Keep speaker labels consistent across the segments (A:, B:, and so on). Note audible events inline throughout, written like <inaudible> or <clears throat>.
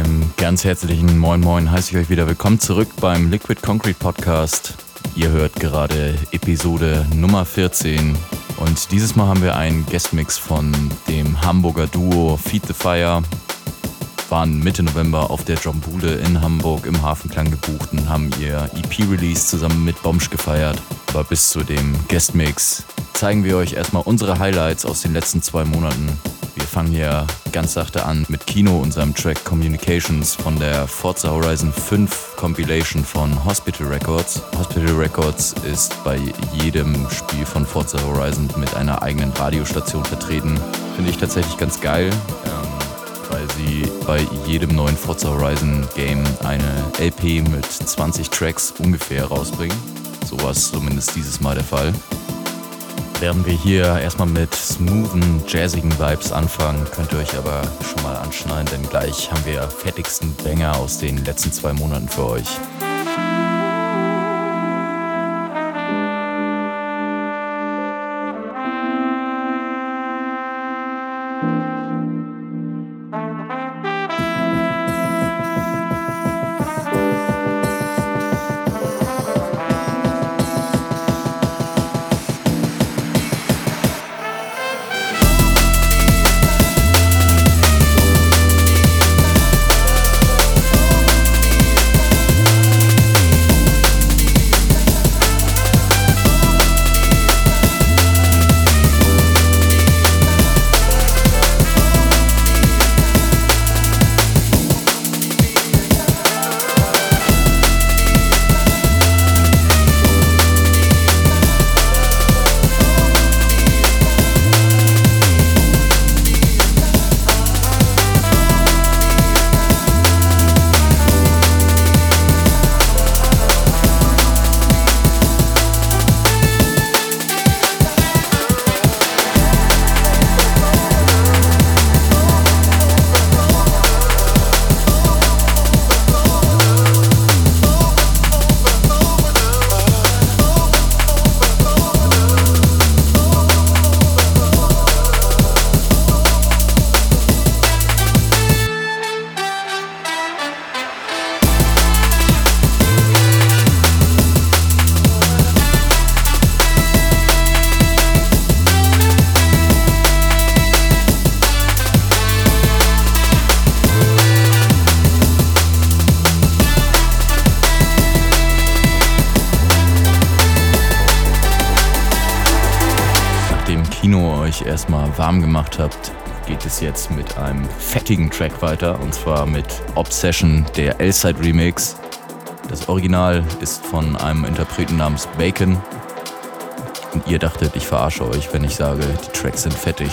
A: einem ganz herzlichen Moin Moin heiße ich euch wieder willkommen zurück beim Liquid Concrete Podcast. Ihr hört gerade Episode Nummer 14 und dieses Mal haben wir einen Guestmix von dem Hamburger Duo Feed the Fire. Waren Mitte November auf der Jombule in Hamburg im Hafenklang gebucht und haben ihr EP-Release zusammen mit Bomsch gefeiert. Aber bis zu dem Guestmix zeigen wir euch erstmal unsere Highlights aus den letzten zwei Monaten. Fangen hier ganz sachte an mit Kino, unserem Track Communications von der Forza Horizon 5 Compilation von Hospital Records. Hospital Records ist bei jedem Spiel von Forza Horizon mit einer eigenen Radiostation vertreten. Finde ich tatsächlich ganz geil, ähm, weil sie bei jedem neuen Forza Horizon Game eine LP mit 20 Tracks ungefähr rausbringen. So war es zumindest dieses Mal der Fall werden wir hier erstmal mit smoothen, jazzigen Vibes anfangen. Könnt ihr euch aber schon mal anschneiden, denn gleich haben wir fettigsten Banger aus den letzten zwei Monaten für euch. Jetzt mit einem fettigen Track weiter und zwar mit Obsession, der L-Side Remix. Das Original ist von einem Interpreten namens Bacon. Und ihr dachtet, ich verarsche euch, wenn ich sage, die Tracks sind fettig.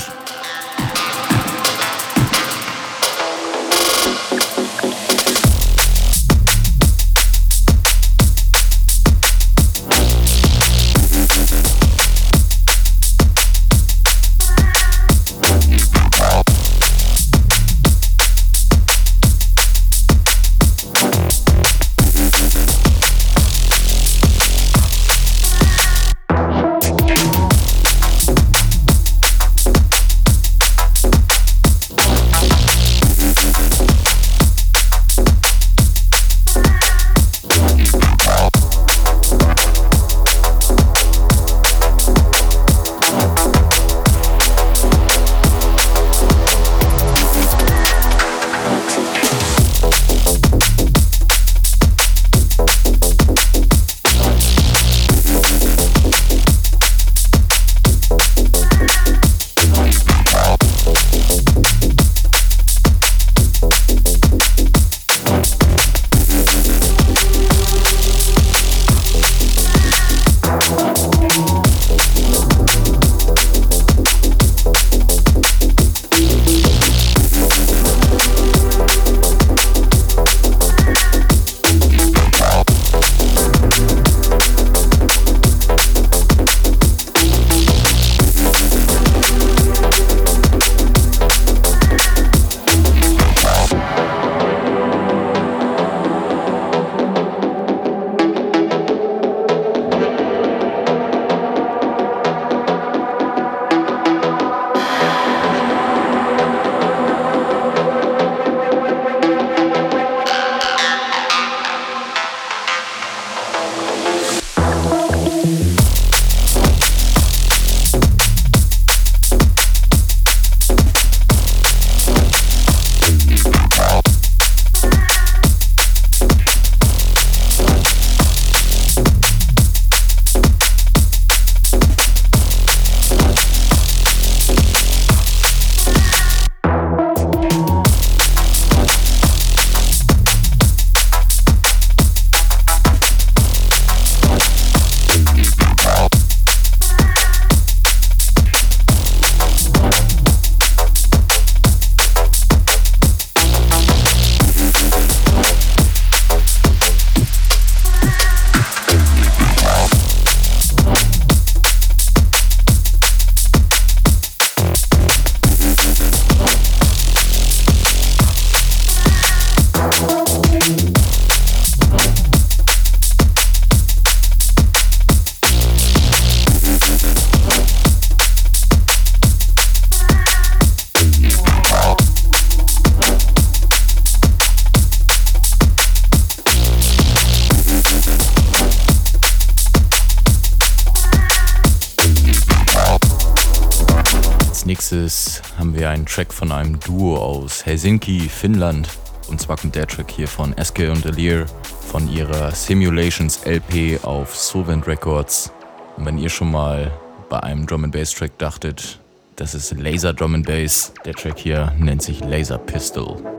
A: Von einem Duo aus Helsinki, Finnland. Und zwar kommt der Track hier von Eske und Alir von ihrer Simulations LP auf Solvent Records. Und wenn ihr schon mal bei einem Drum and Bass Track dachtet, das ist Laser Drum and Bass, der Track hier nennt sich Laser Pistol.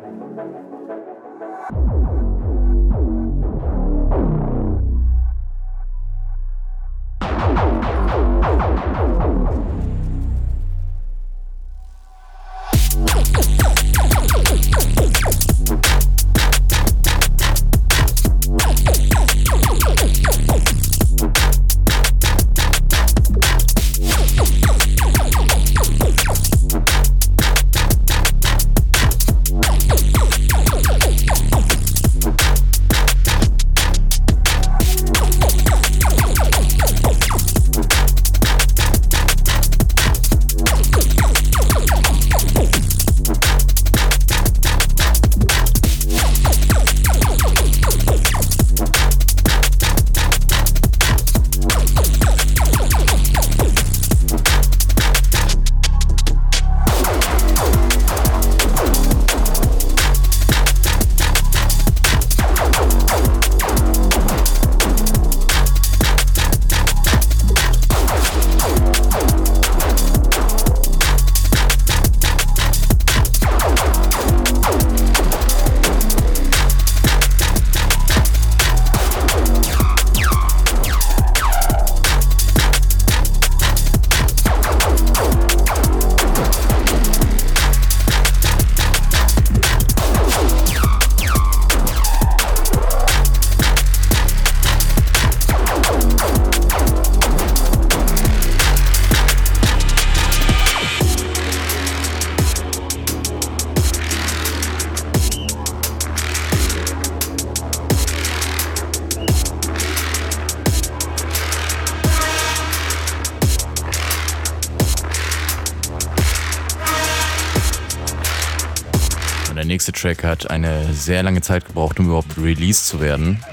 A: Track hat eine sehr lange Zeit gebraucht, um überhaupt released zu werden.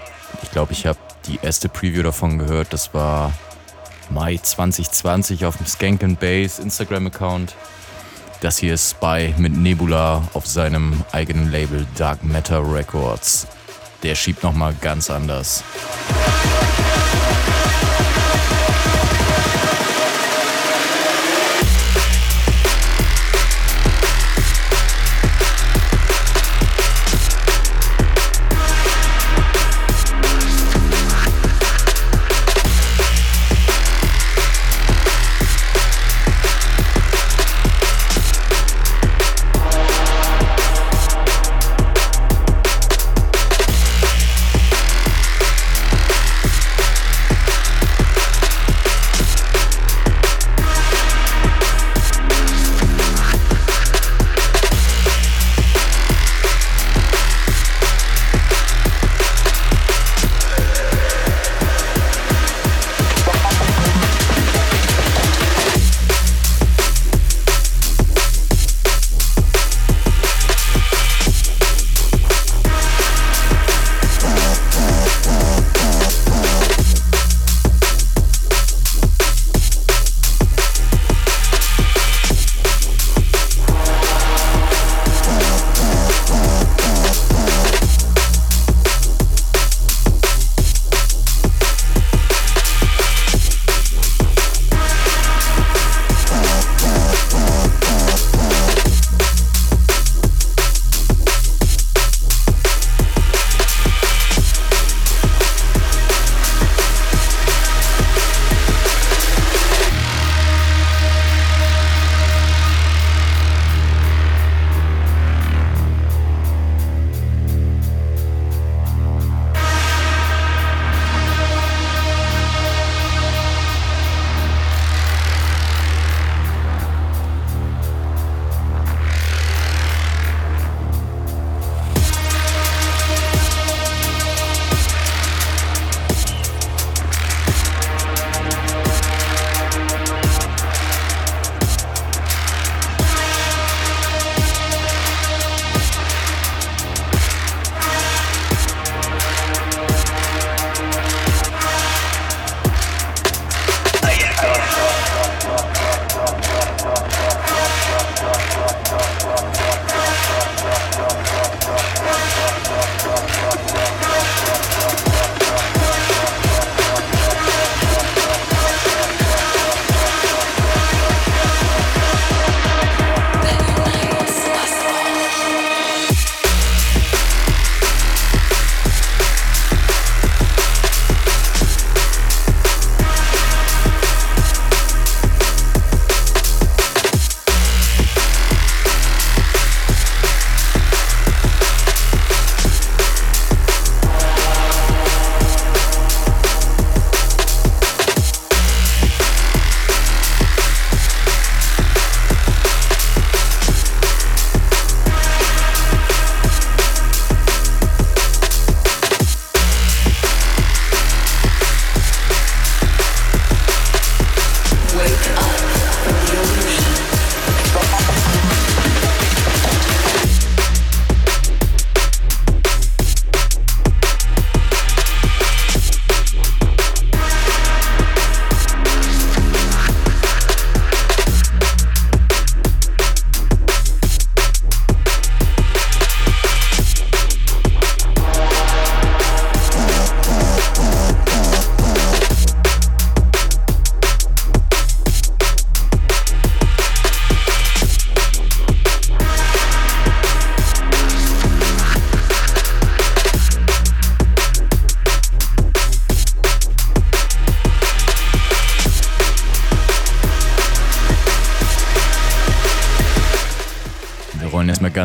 A: Ich glaube, ich habe die erste Preview davon gehört. Das war Mai 2020 auf dem Skank Bass Instagram-Account. Das hier ist Spy mit Nebula auf seinem eigenen Label Dark Matter Records. Der schiebt nochmal ganz anders.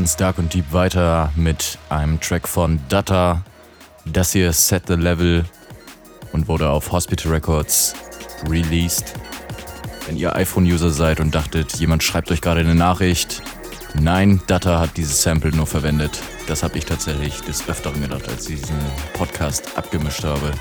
A: Ganz dark und deep weiter mit einem Track von Data. Das hier Set the Level und wurde auf Hospital Records released. Wenn ihr iPhone-User seid und dachtet, jemand schreibt euch gerade eine Nachricht, nein, Data hat dieses Sample nur verwendet. Das habe ich tatsächlich des Öfteren gedacht, als ich diesen Podcast abgemischt habe.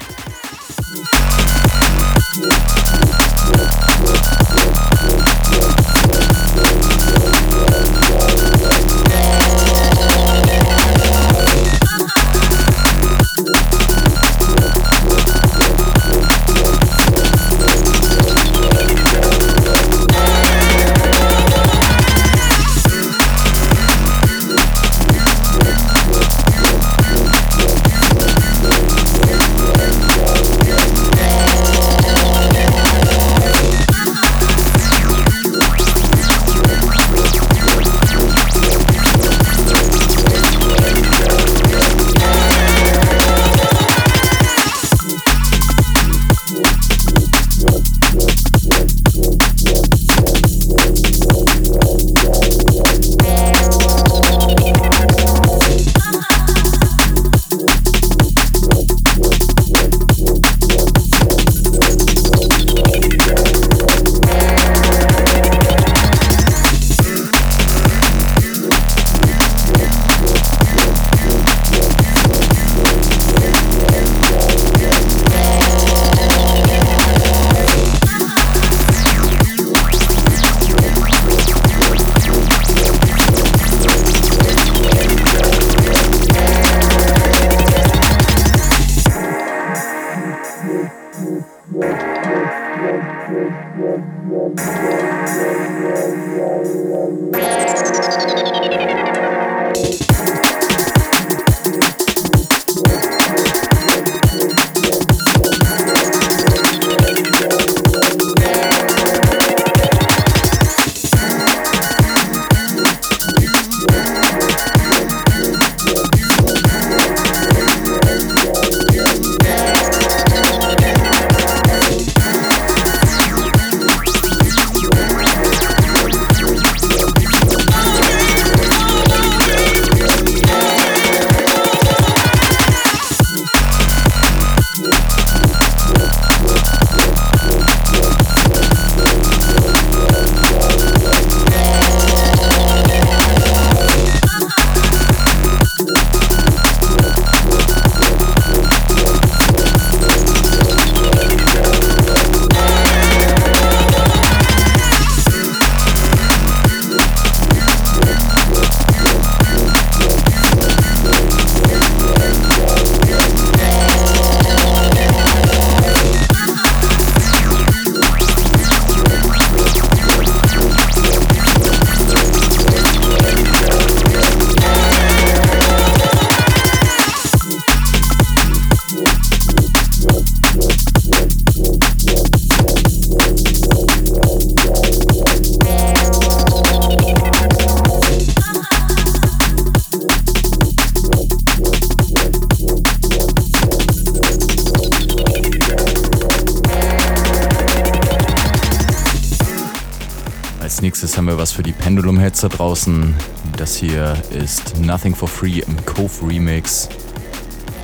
A: Pendulum-Heads da draußen. Das hier ist Nothing for Free im Cove Remix.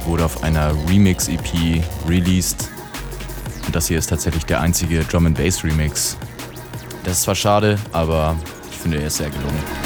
A: Wurde auf einer Remix-EP released. Und das hier ist tatsächlich der einzige Drum Bass Remix. Das ist zwar schade, aber ich finde, er ist sehr gelungen.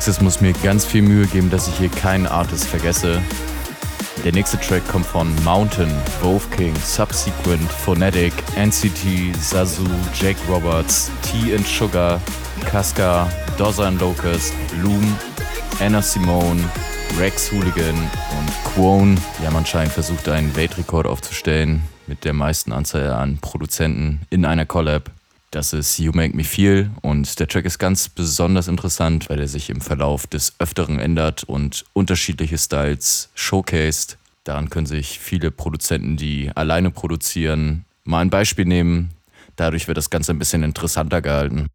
B: Nächstes muss mir ganz viel Mühe geben, dass ich hier keinen Artist vergesse. Der nächste Track kommt von Mountain, Wolf King, Subsequent, Phonetic, NCT, Zazu, Jake Roberts, T and Sugar, Casca, Doza and Locust, Loom, Anna Simone, Rex Hooligan und Quone. Die haben anscheinend versucht, einen Weltrekord aufzustellen mit der meisten Anzahl an Produzenten in einer Collab. Das ist You Make Me Feel und der Track ist ganz besonders interessant, weil er sich im Verlauf des Öfteren ändert und unterschiedliche Styles showcased. Daran können sich viele Produzenten, die alleine produzieren, mal ein Beispiel nehmen. Dadurch wird das Ganze ein bisschen interessanter gehalten.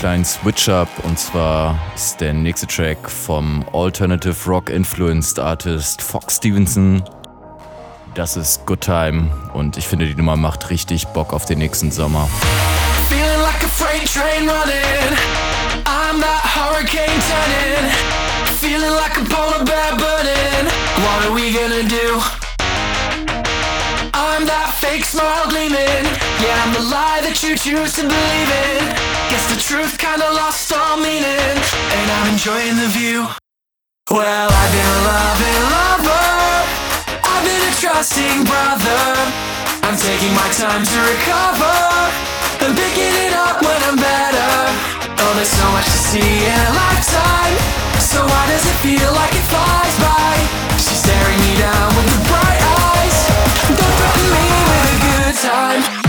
B: Kleinen Switch-Up und zwar ist der nächste Track vom Alternative Rock Influenced Artist Fox Stevenson. Das ist Good Time und ich finde die Nummer macht richtig Bock auf den nächsten Sommer. I'm
C: that fake smile gleaming. Yeah, I'm the lie that you choose to believe in. Guess the truth kinda lost all meaning, and I'm enjoying the view. Well, I've been a loving lover. I've been a trusting brother. I'm taking my time to recover. And picking it up when I'm better. Oh, there's so much to see in a lifetime. So why does it feel like it flies by? She's staring me down with the bright eyes. Don't threaten me with a good time.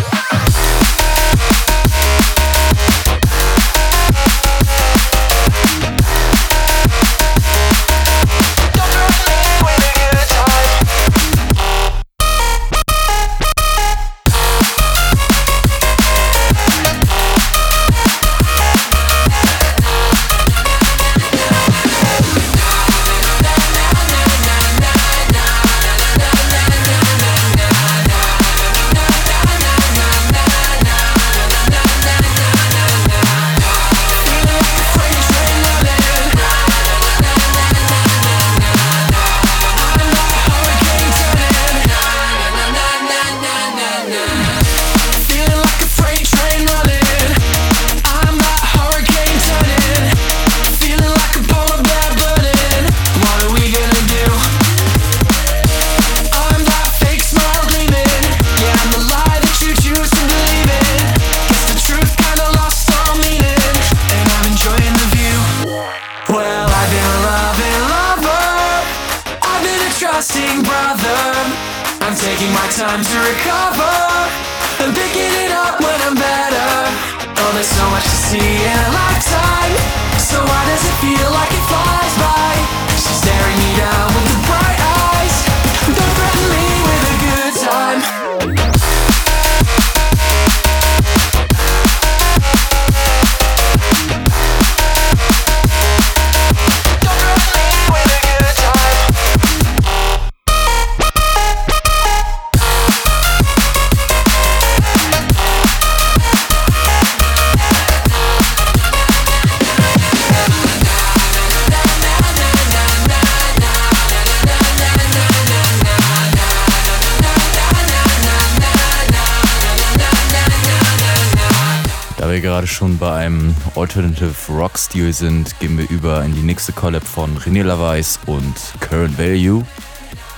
A: Alternative Rock Stil sind, gehen wir über in die nächste Collab von René Lavais und Current Value.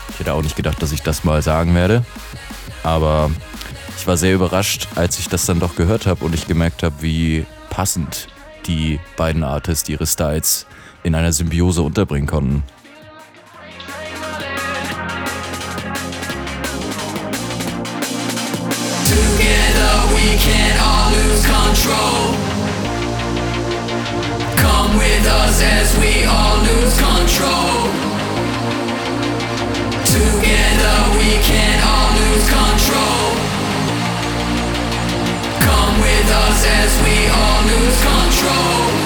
A: Ich hätte auch nicht gedacht, dass ich das mal sagen werde. Aber ich war sehr überrascht, als ich das dann doch gehört habe und ich gemerkt habe, wie passend die beiden Artists ihre Styles in einer Symbiose unterbringen konnten. control. As we all lose control. Together we can all lose control. Come with us as we all lose control.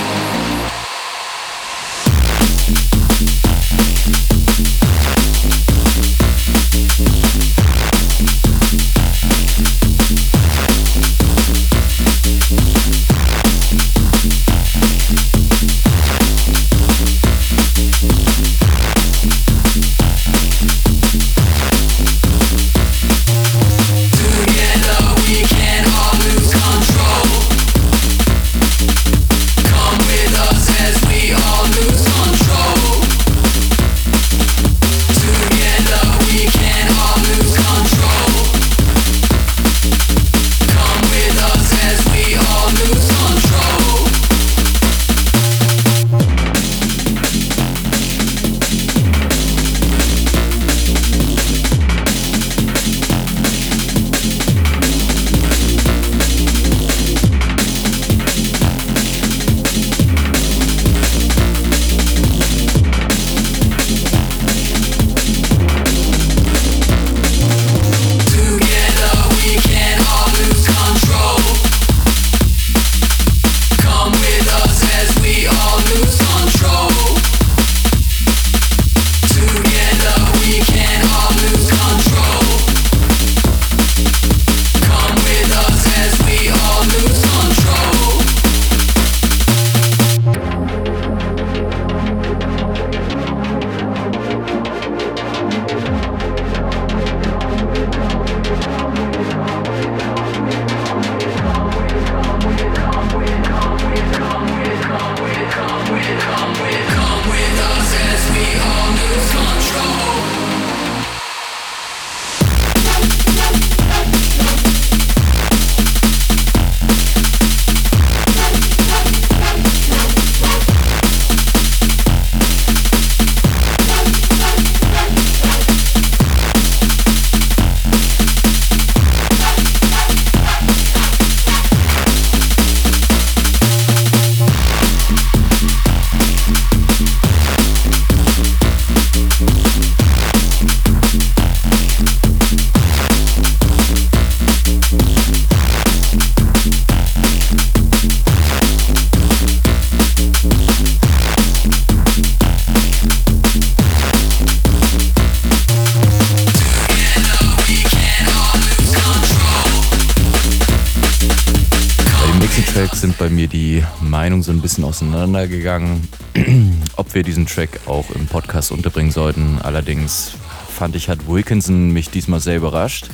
D: bisschen auseinandergegangen, <clears throat> ob wir diesen Track auch im Podcast unterbringen sollten. Allerdings fand ich, hat Wilkinson mich diesmal sehr überrascht.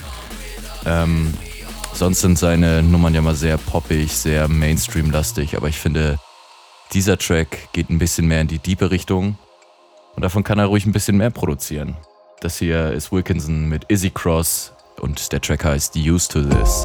D: Ähm, sonst sind seine Nummern ja mal sehr poppig, sehr Mainstream-lastig, aber ich finde, dieser Track geht ein bisschen mehr in die diepe Richtung und davon kann er ruhig ein bisschen mehr produzieren. Das hier ist Wilkinson mit Izzy Cross und der Track heißt Used to This.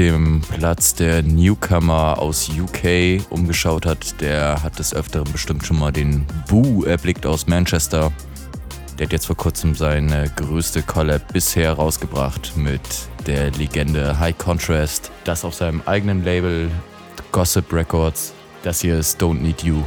D: dem Platz der Newcomer aus UK umgeschaut hat, der hat des Öfteren bestimmt schon mal den Boo erblickt aus Manchester. Der hat jetzt vor kurzem seine größte Collab bisher rausgebracht mit der Legende High Contrast. Das auf seinem eigenen Label Gossip Records. Das hier ist Don't Need You.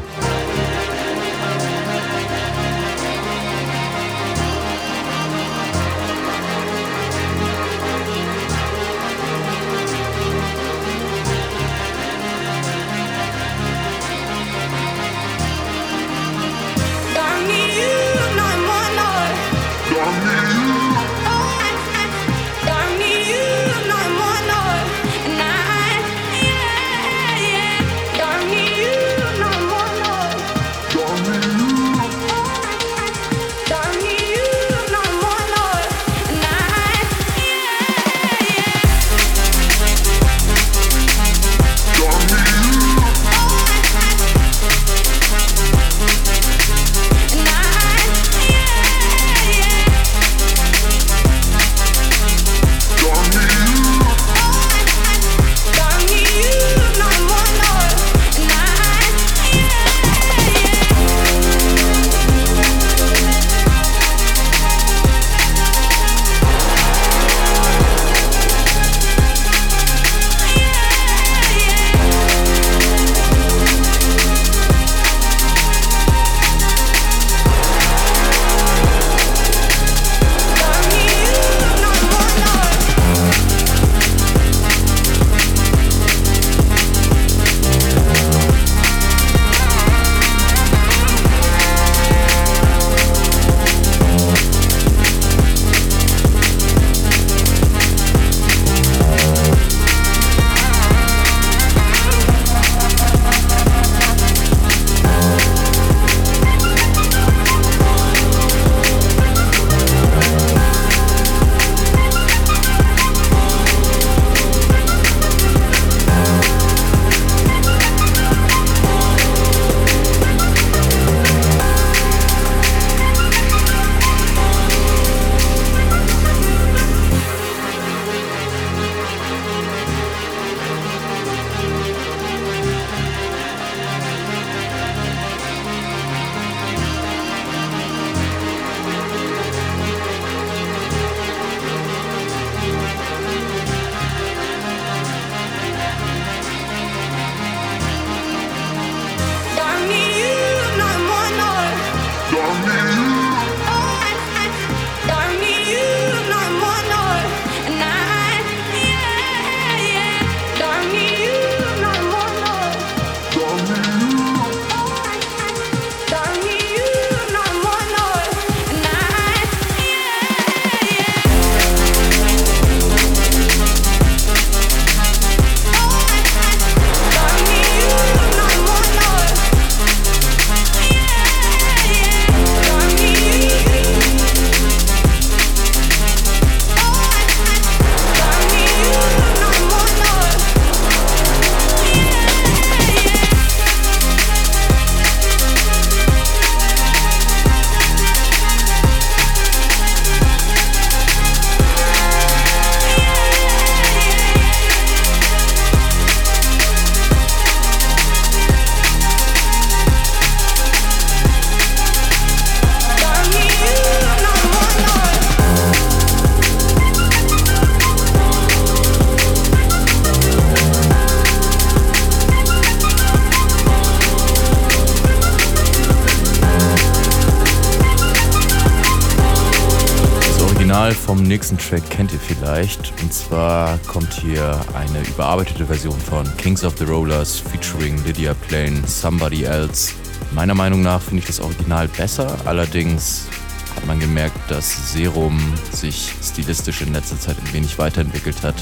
D: Vom nächsten Track kennt ihr vielleicht. Und zwar kommt hier eine überarbeitete Version von Kings of the Rollers featuring Lydia Plain, Somebody Else. Meiner Meinung nach finde ich das Original besser, allerdings hat man gemerkt, dass Serum sich stilistisch in letzter Zeit ein wenig weiterentwickelt hat.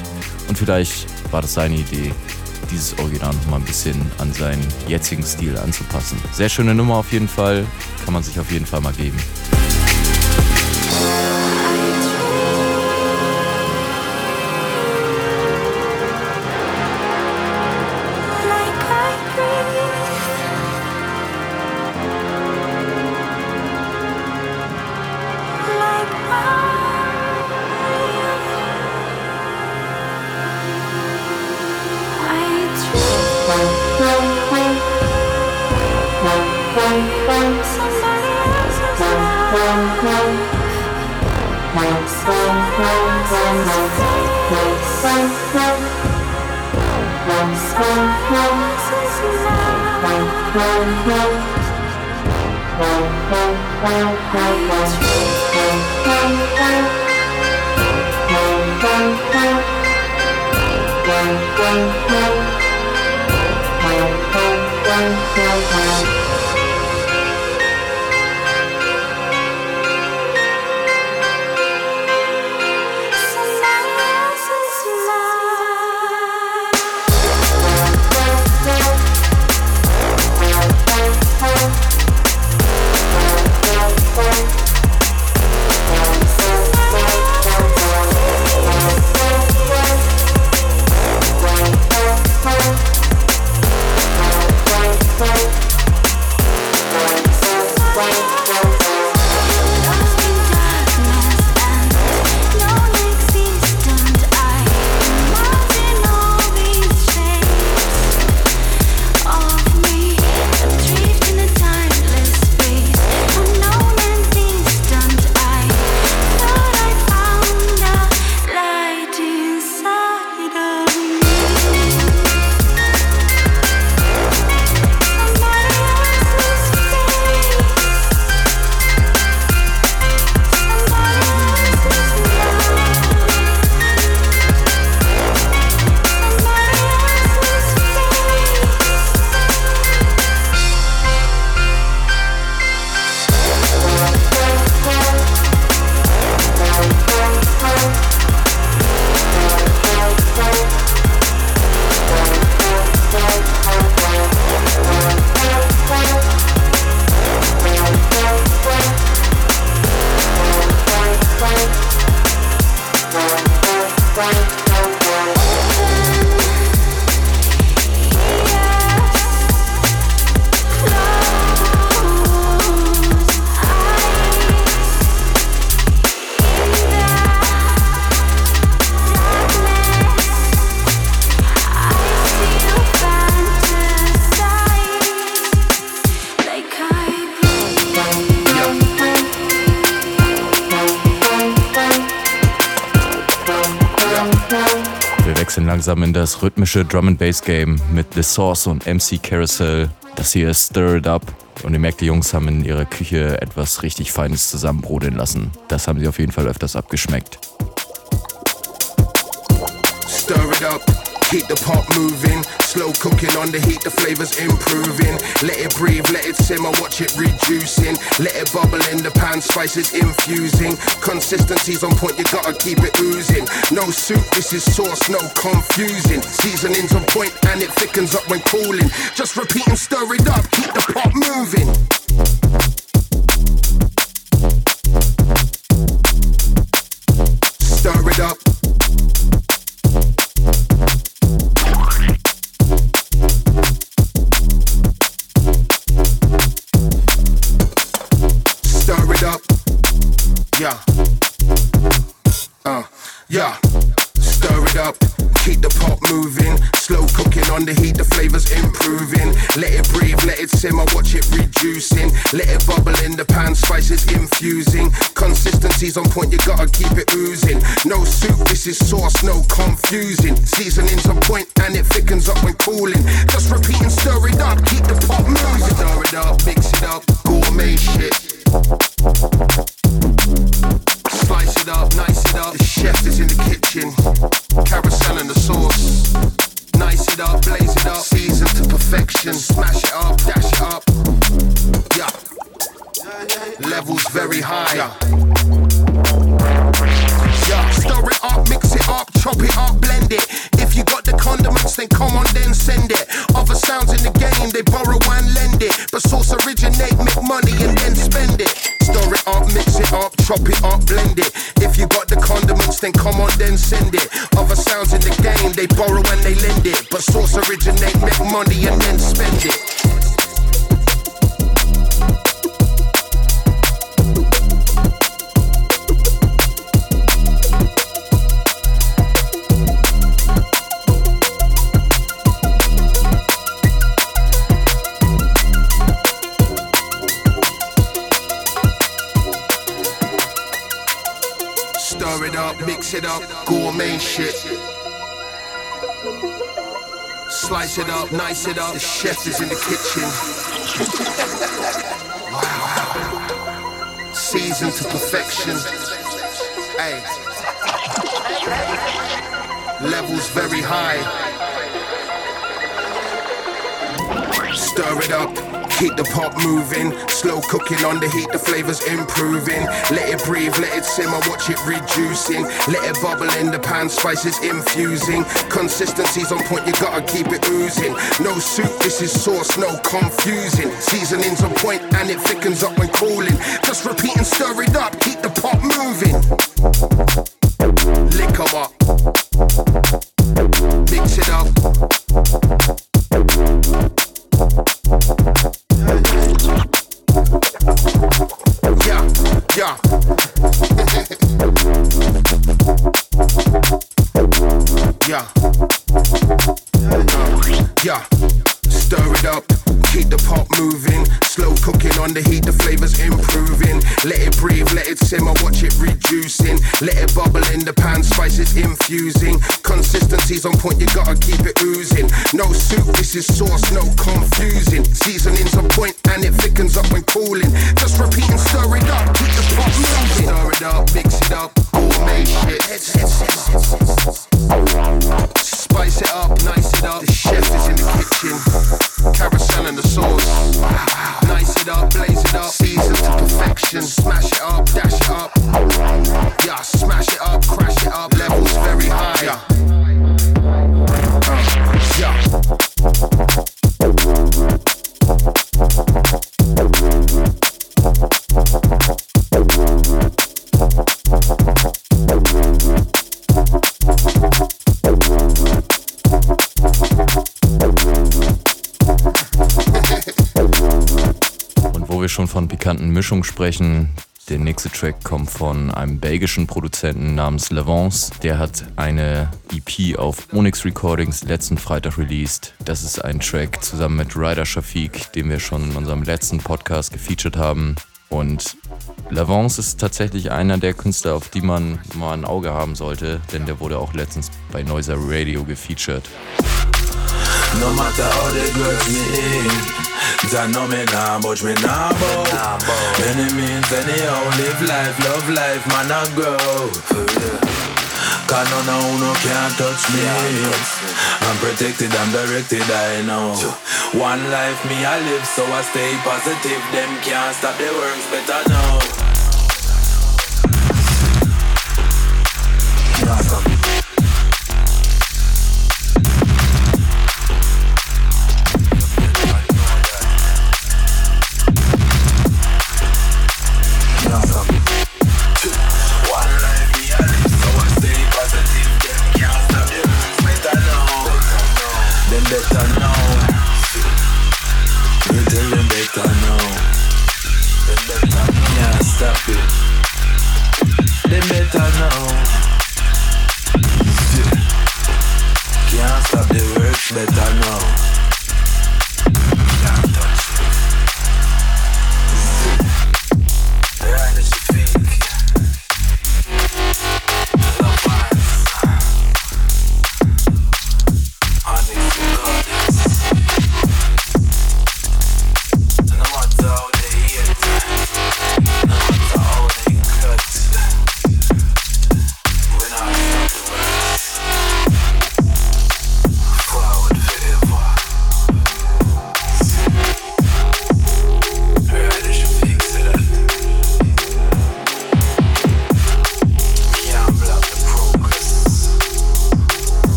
D: Und vielleicht war das seine Idee, dieses Original noch mal ein bisschen an seinen jetzigen Stil anzupassen. Sehr schöne Nummer auf jeden Fall, kann man sich auf jeden Fall mal geben. Langsam in das rhythmische Drum and Bass Game mit The Source und MC Carousel. Das hier ist Stir It Up und ihr merkt, die Jungs haben in ihrer Küche etwas richtig Feines zusammenbrodeln lassen. Das haben sie auf jeden Fall öfters abgeschmeckt. Keep the pot moving, slow cooking on the heat, the flavors improving. Let it breathe, let it simmer, watch it reducing. Let it bubble in the pan, spices infusing. Consistency's on point, you gotta keep it oozing. No soup, this is sauce, no confusing. Seasoning's on point and it thickens up when cooling. Just repeat and stir it up, keep the pot moving. Consistency's on point, you gotta keep it oozing. No soup, this is sauce, no confusing. Seasoning's on point and it thickens up when cooling.
E: Originate, make money and then spend it. Stir it up, mix it up, gourmet shit. Slice it up, nice it up. The chef is in the kitchen. wow. Seasoned to perfection. Hey. Levels very high. Stir it up Keep the pot moving, slow cooking on the heat, the flavors improving. Let it breathe, let it simmer, watch it reducing. Let it bubble in the pan, spices infusing. Consistency's on point, you gotta keep it oozing. No soup, this is sauce, no confusing. Seasoning's on point and it thickens up when cooling. Just repeat and stir it up, keep the pot moving. 'em up. Mix it up. Let it bubble in the pan, spices infusing. Consistency's on point, you gotta keep it oozing. No soup, this is sauce, no confusing. Seasoning's on point and it thickens up when cooling. Just repeat and stir it up, keep the pot moving. Stir it up, mix it up, gourmet shit. The chef is in the kitchen. Carousel and the sauce. Nice it up, blaze it up. Season to perfection. Smash it up, dash it up. Yeah, smash it up, crash it up. Levels very high.
F: Schon von pikanten Mischungen sprechen, der nächste Track kommt von einem belgischen Produzenten namens Levance. Der hat eine EP auf Onyx Recordings letzten Freitag released. Das ist ein Track zusammen mit Ryder Shafiq, den wir schon in unserem letzten Podcast gefeatured haben. Und Lavance ist tatsächlich einer der Künstler, auf die man mal ein Auge haben sollte, denn der wurde auch letztens bei Noiser Radio gefeatured. No matter how they grudge me I know me nah budge, me nah bow. Any means anyhow, live life, love life, man I grow. Cause none of no can't touch me. I'm protected, I'm directed, I know. One life me I live, so I stay positive. Them can't stop the works, better know.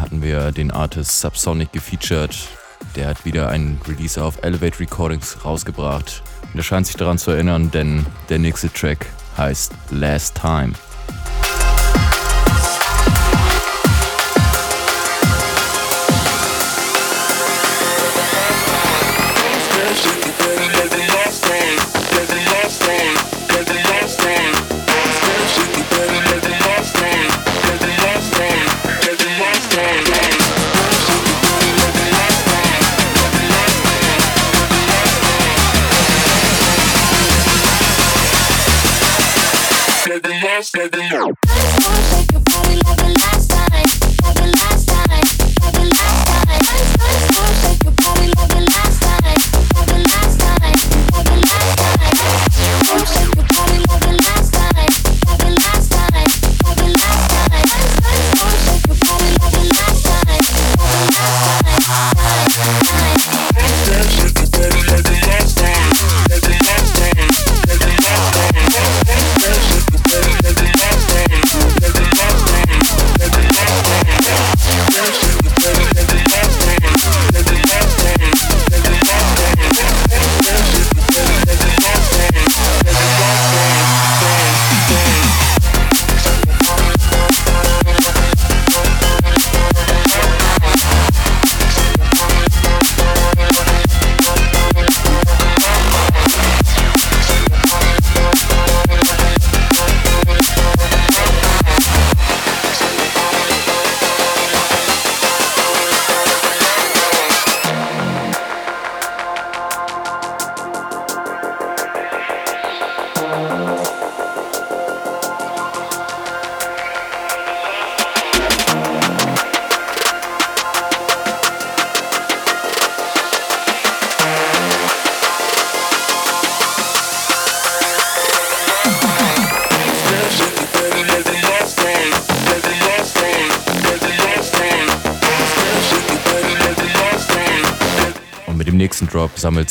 D: Hatten wir den Artist Subsonic gefeatured. Der hat wieder ein Release auf Elevate Recordings rausgebracht. Und er scheint sich daran zu erinnern, denn der nächste Track heißt Last Time.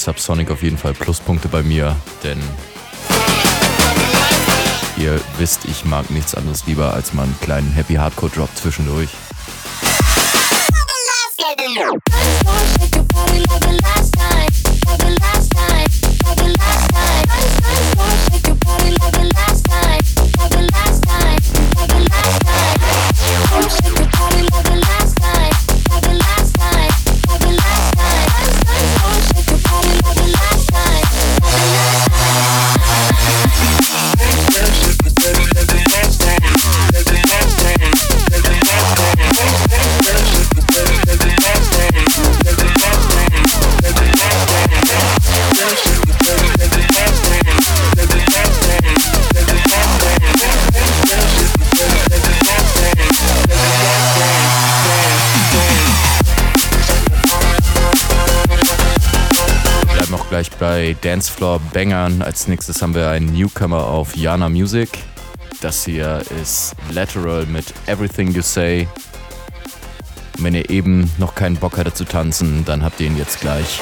D: Subsonic auf jeden Fall Pluspunkte bei mir, denn ihr wisst, ich mag nichts anderes lieber als mal einen kleinen Happy Hardcore Drop zwischendurch. Bei Dancefloor Bangern. Als nächstes haben wir einen Newcomer auf Yana Music. Das hier ist Lateral mit Everything You Say. Wenn ihr eben noch keinen Bock hattet zu tanzen, dann habt ihr ihn jetzt gleich.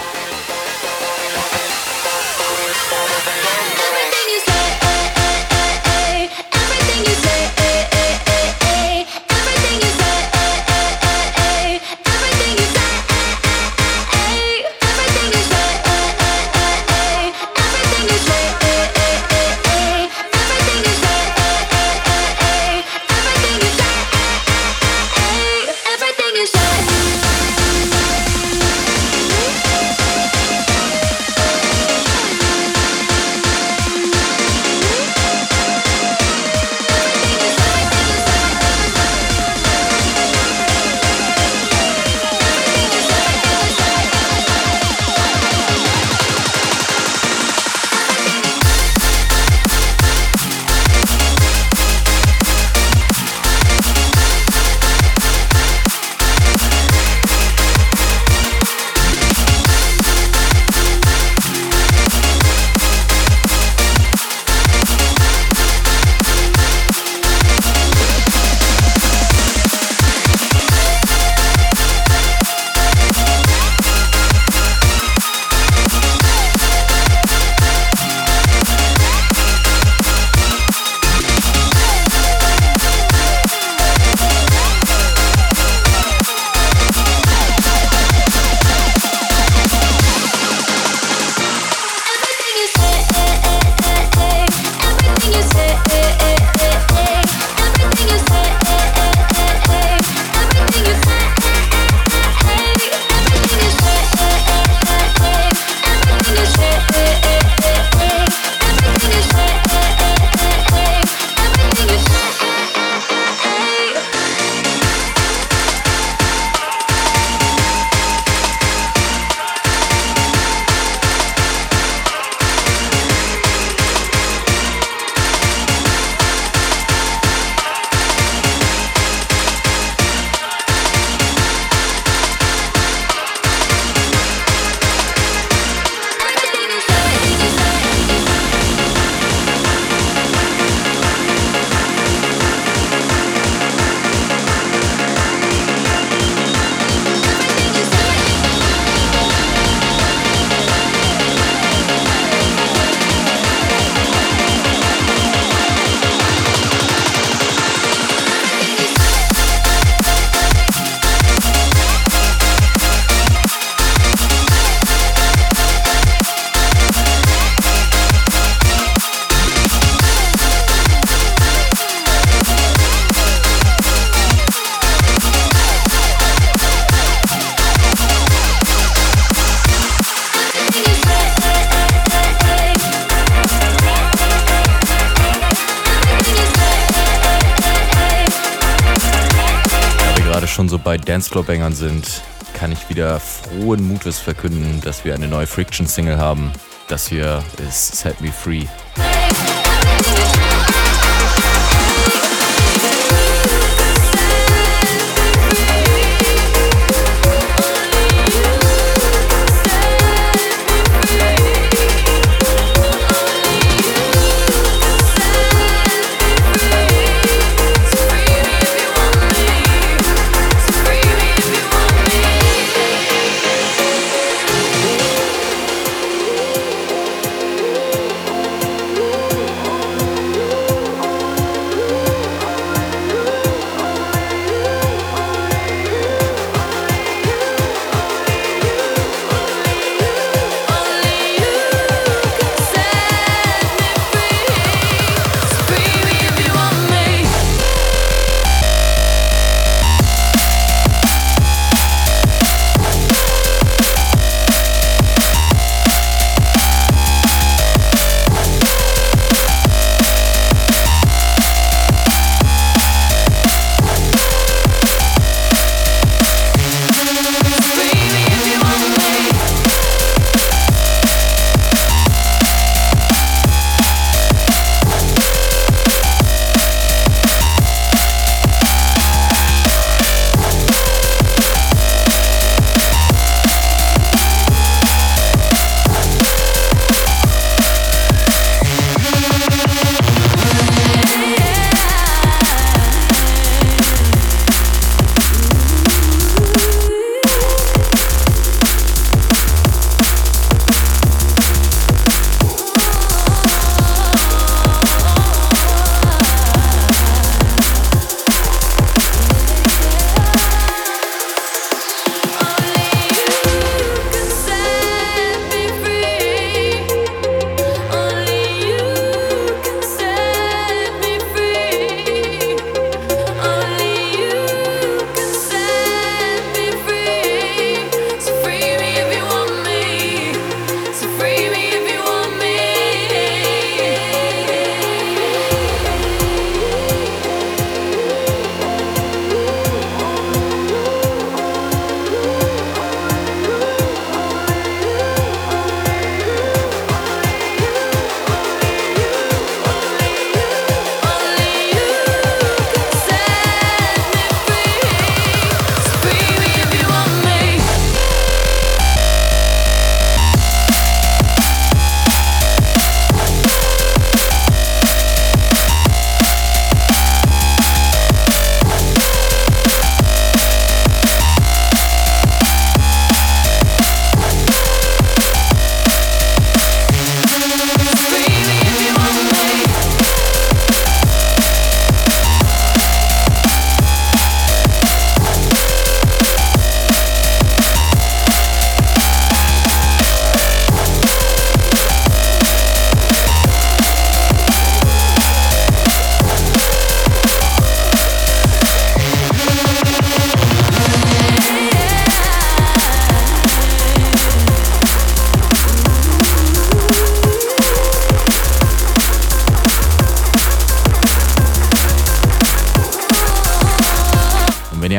D: Dancefloor-Bangern sind, kann ich wieder frohen Mutes verkünden, dass wir eine neue Friction-Single haben. Das hier ist Set Me Free.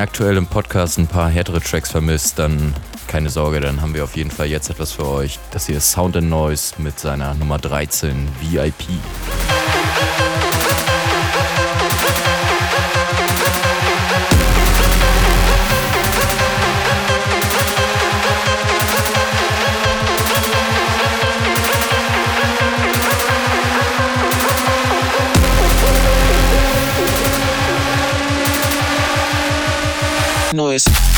D: Aktuell im Podcast ein paar härtere Tracks vermisst, dann keine Sorge, dann haben wir auf jeden Fall jetzt etwas für euch. Das hier ist Sound and Noise mit seiner Nummer 13 VIP.
G: Noise.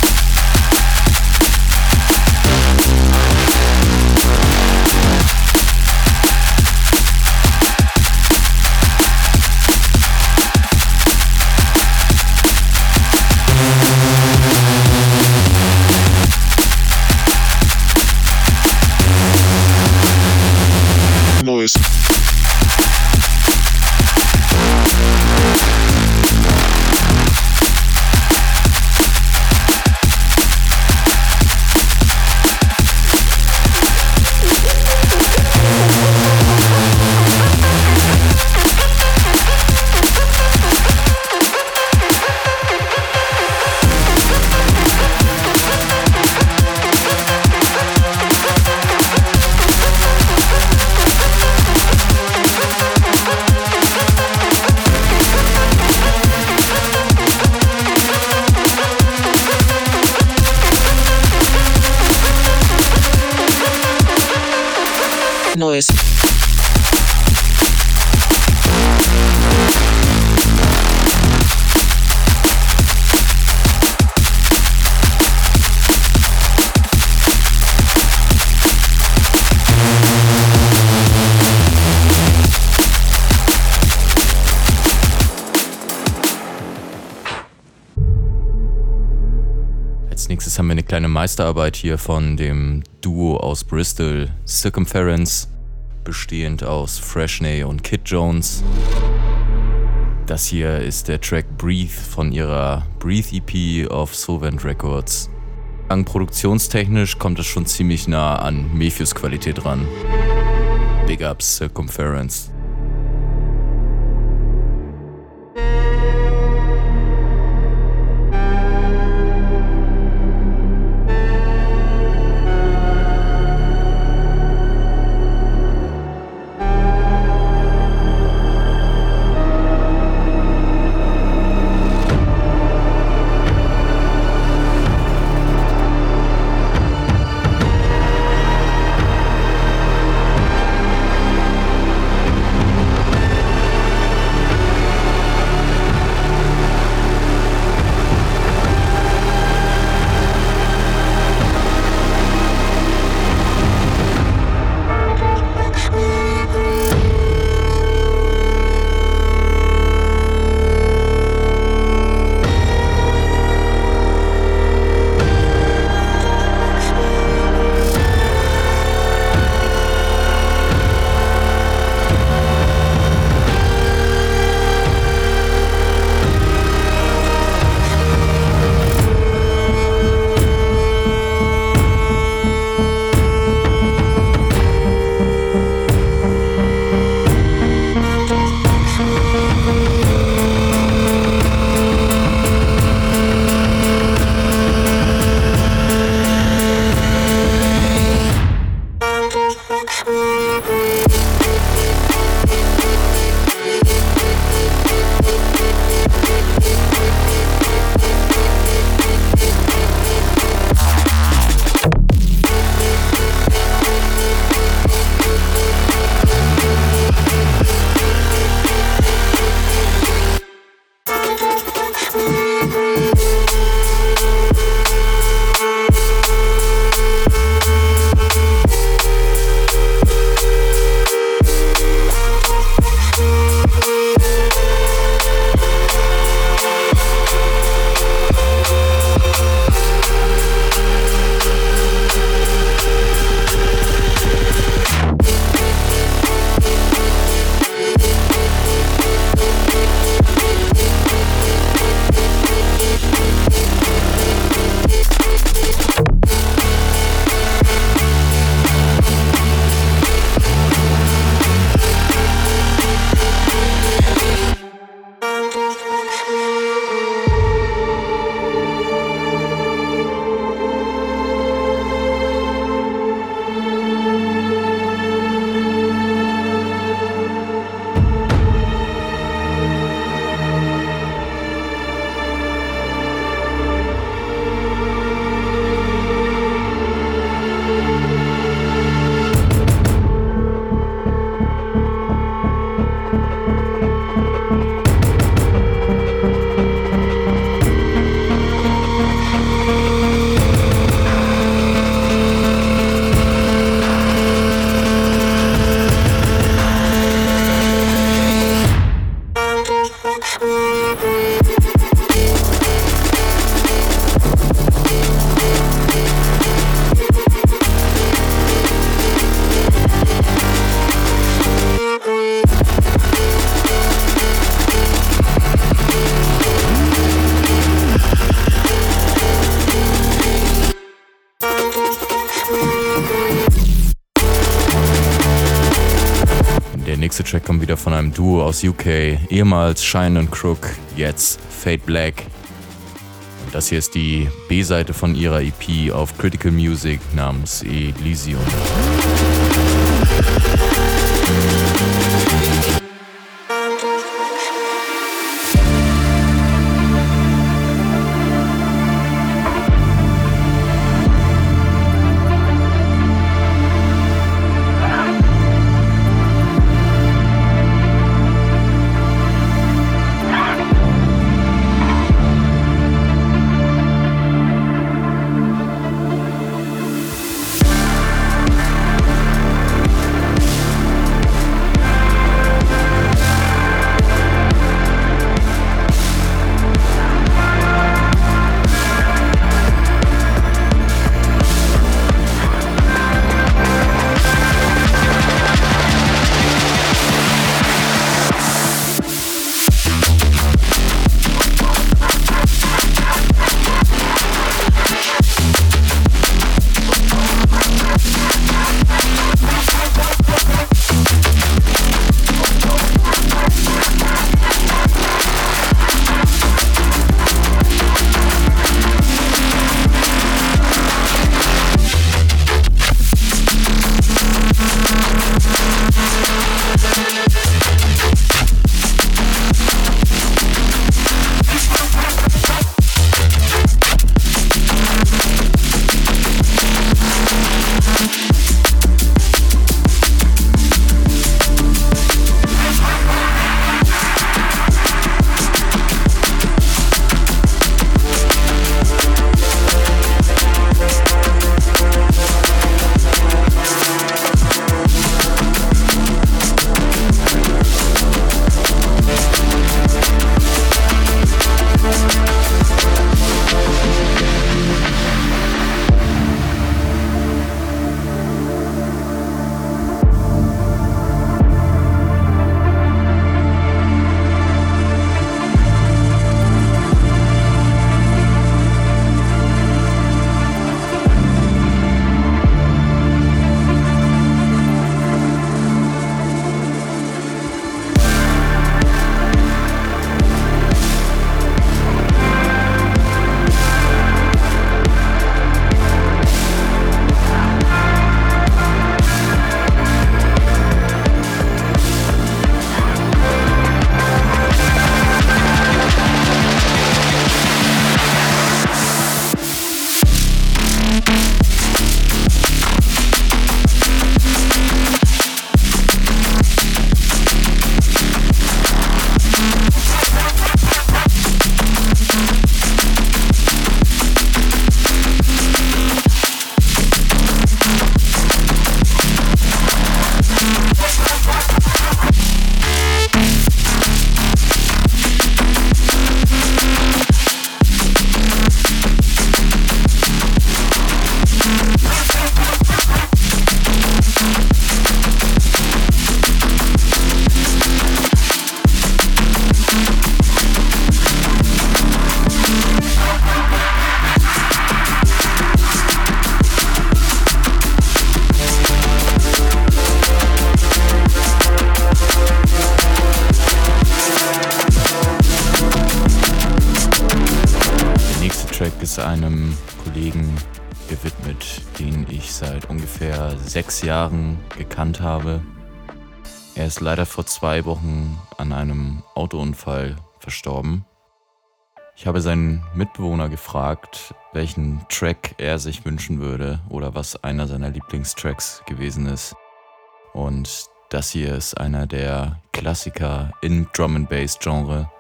A: Meisterarbeit hier von dem Duo aus Bristol, Circumference, bestehend aus Freshney und Kid Jones. Das hier ist der Track Breathe von ihrer Breathe EP auf Sovent Records. Ang produktionstechnisch kommt es schon ziemlich nah an Mephews Qualität ran. Big Ups Circumference. Duo aus UK, ehemals Shine and Crook, jetzt Fade Black. Und das hier ist die B-Seite von ihrer EP auf Critical Music namens Elysium. Sechs Jahren gekannt habe. Er ist leider vor zwei Wochen an einem Autounfall verstorben. Ich habe seinen Mitbewohner gefragt, welchen Track er sich wünschen würde oder was einer seiner Lieblingstracks gewesen ist. Und das hier ist einer der Klassiker im Drum and Bass Genre.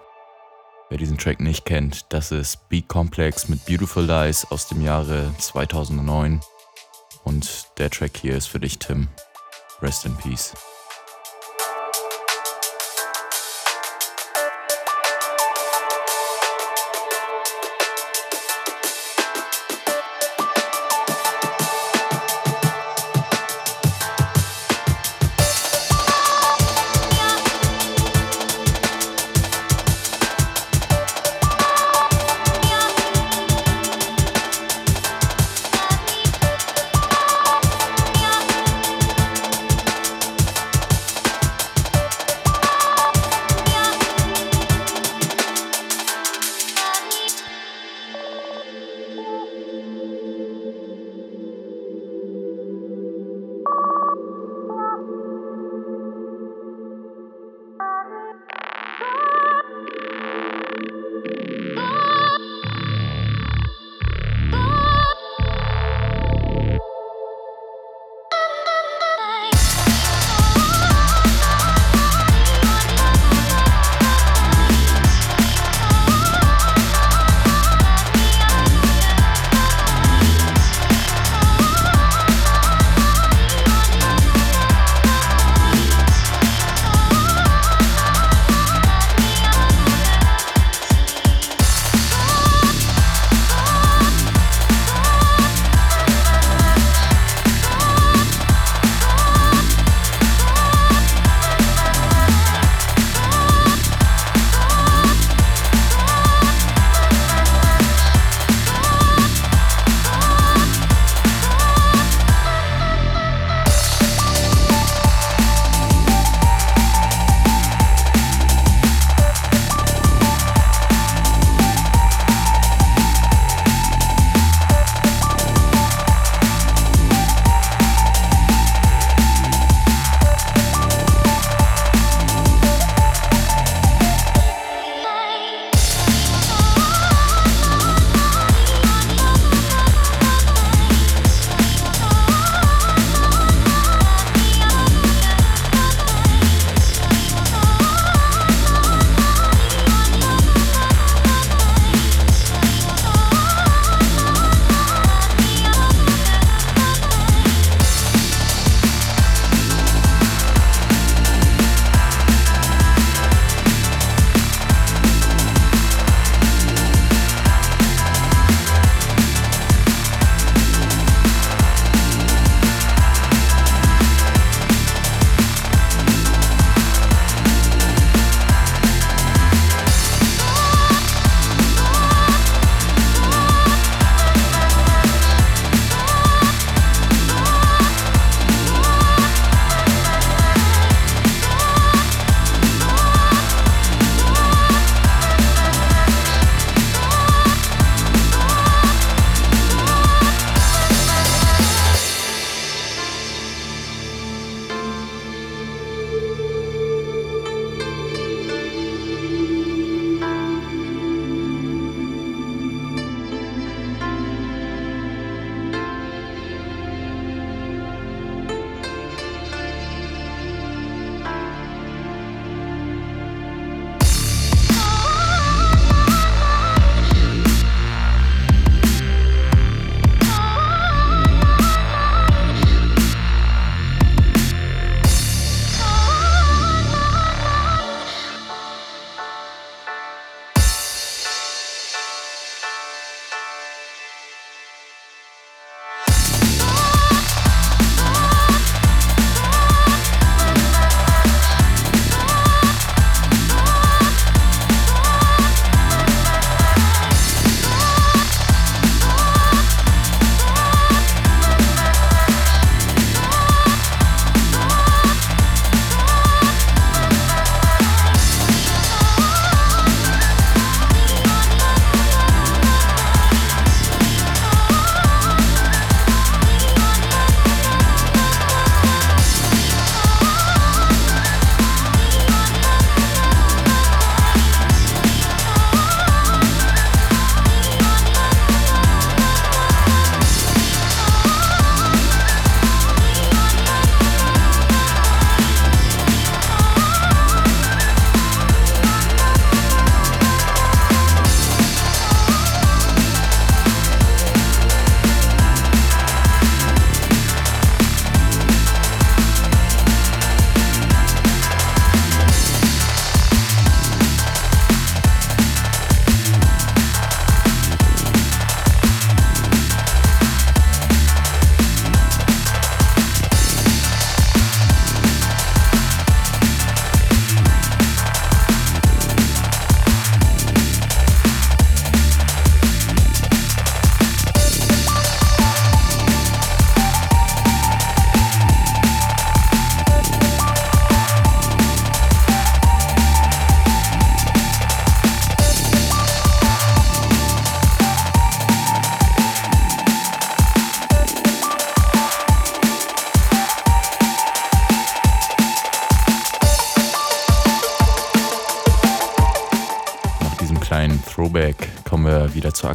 A: Wer diesen Track nicht kennt, das ist Beat Complex mit Beautiful Lies aus dem Jahre 2009. Und der Track hier ist für dich, Tim. Rest in Peace.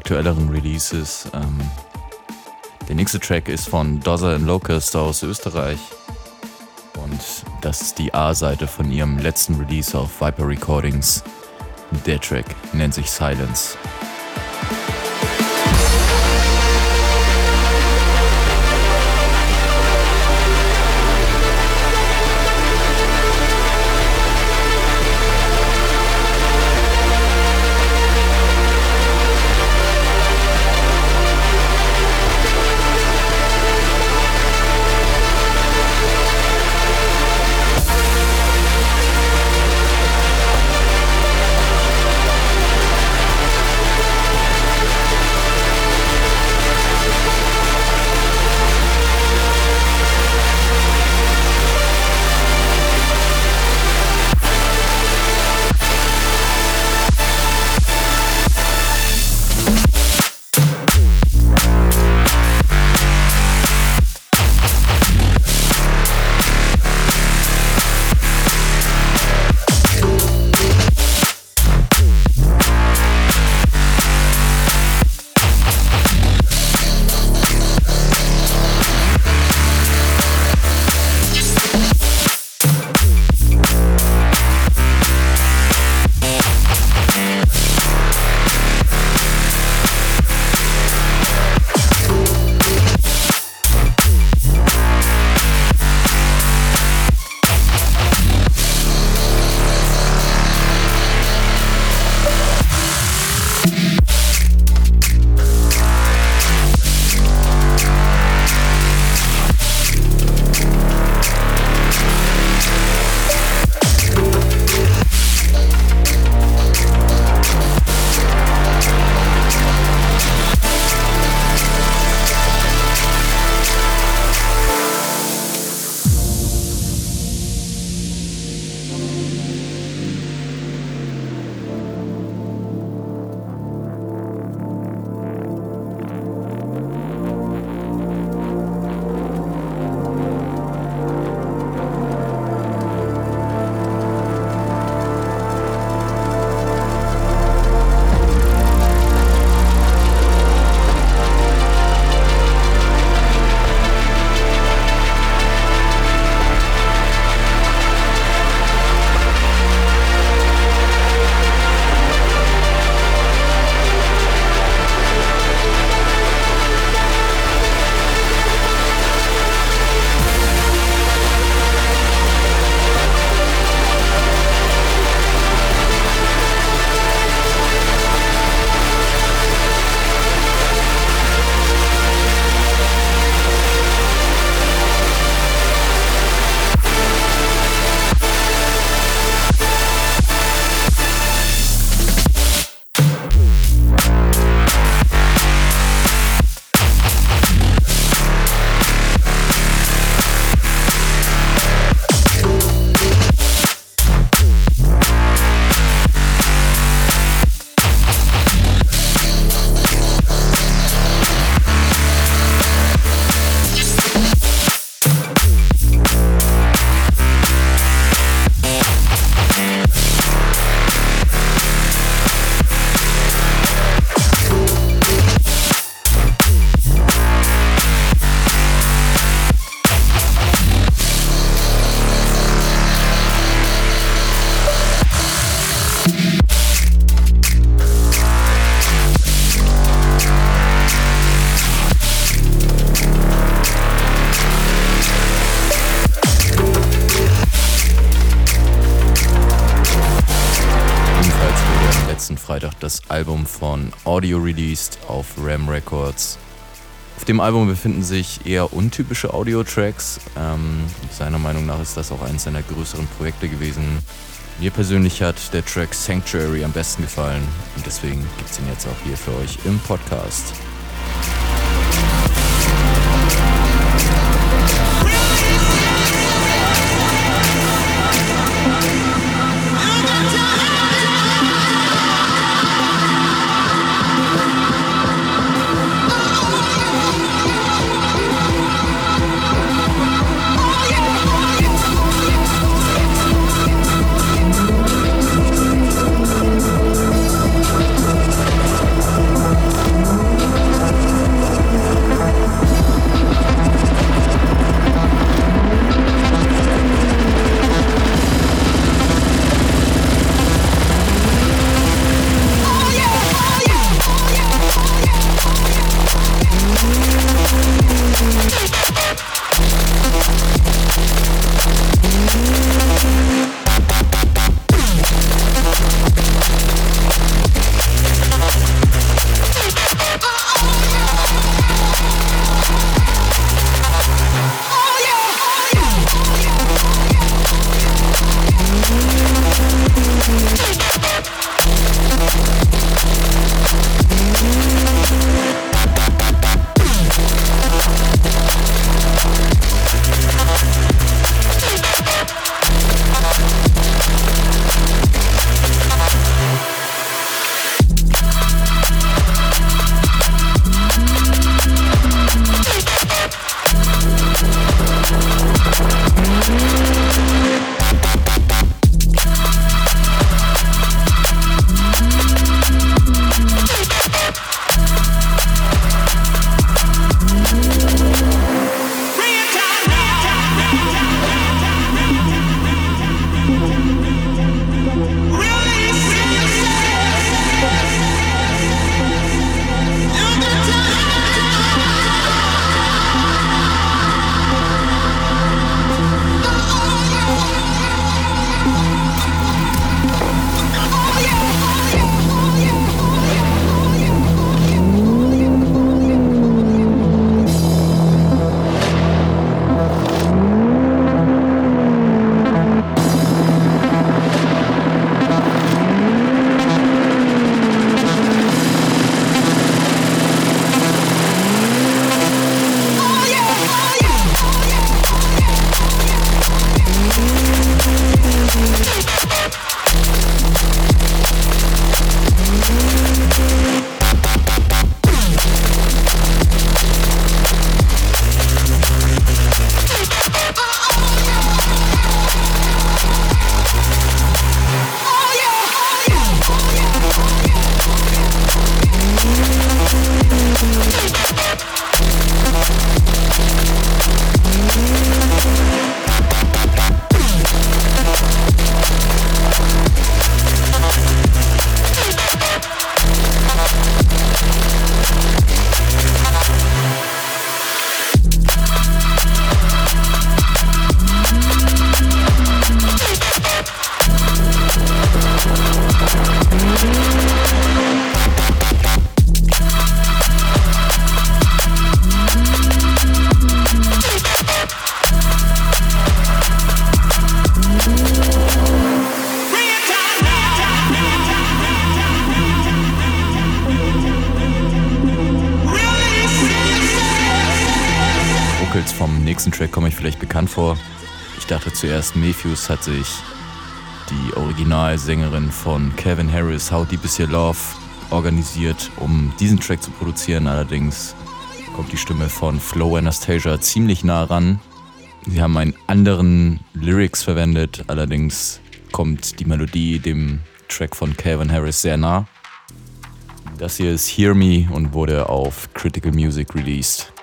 A: Aktuelleren Releases. Ähm, der nächste Track ist von Dozer Locust aus Österreich. Und das ist die A-Seite von ihrem letzten Release auf Viper Recordings. Der Track nennt sich Silence. Audio released auf Ram Records. Auf dem Album befinden sich eher untypische Audio-Tracks. Ähm, seiner Meinung nach ist das auch eines seiner größeren Projekte gewesen. Mir persönlich hat der Track Sanctuary am besten gefallen und deswegen gibt es ihn jetzt auch hier für euch im Podcast. Vor. Ich dachte zuerst, Mayfuse hat sich die Originalsängerin von Kevin Harris, How Deep Is Your Love, organisiert, um diesen Track zu produzieren. Allerdings kommt die Stimme von Flo Anastasia ziemlich nah ran. Sie haben einen anderen Lyrics verwendet, allerdings kommt die Melodie dem Track von Kevin Harris sehr nah. Das hier ist Hear Me und wurde auf Critical Music released.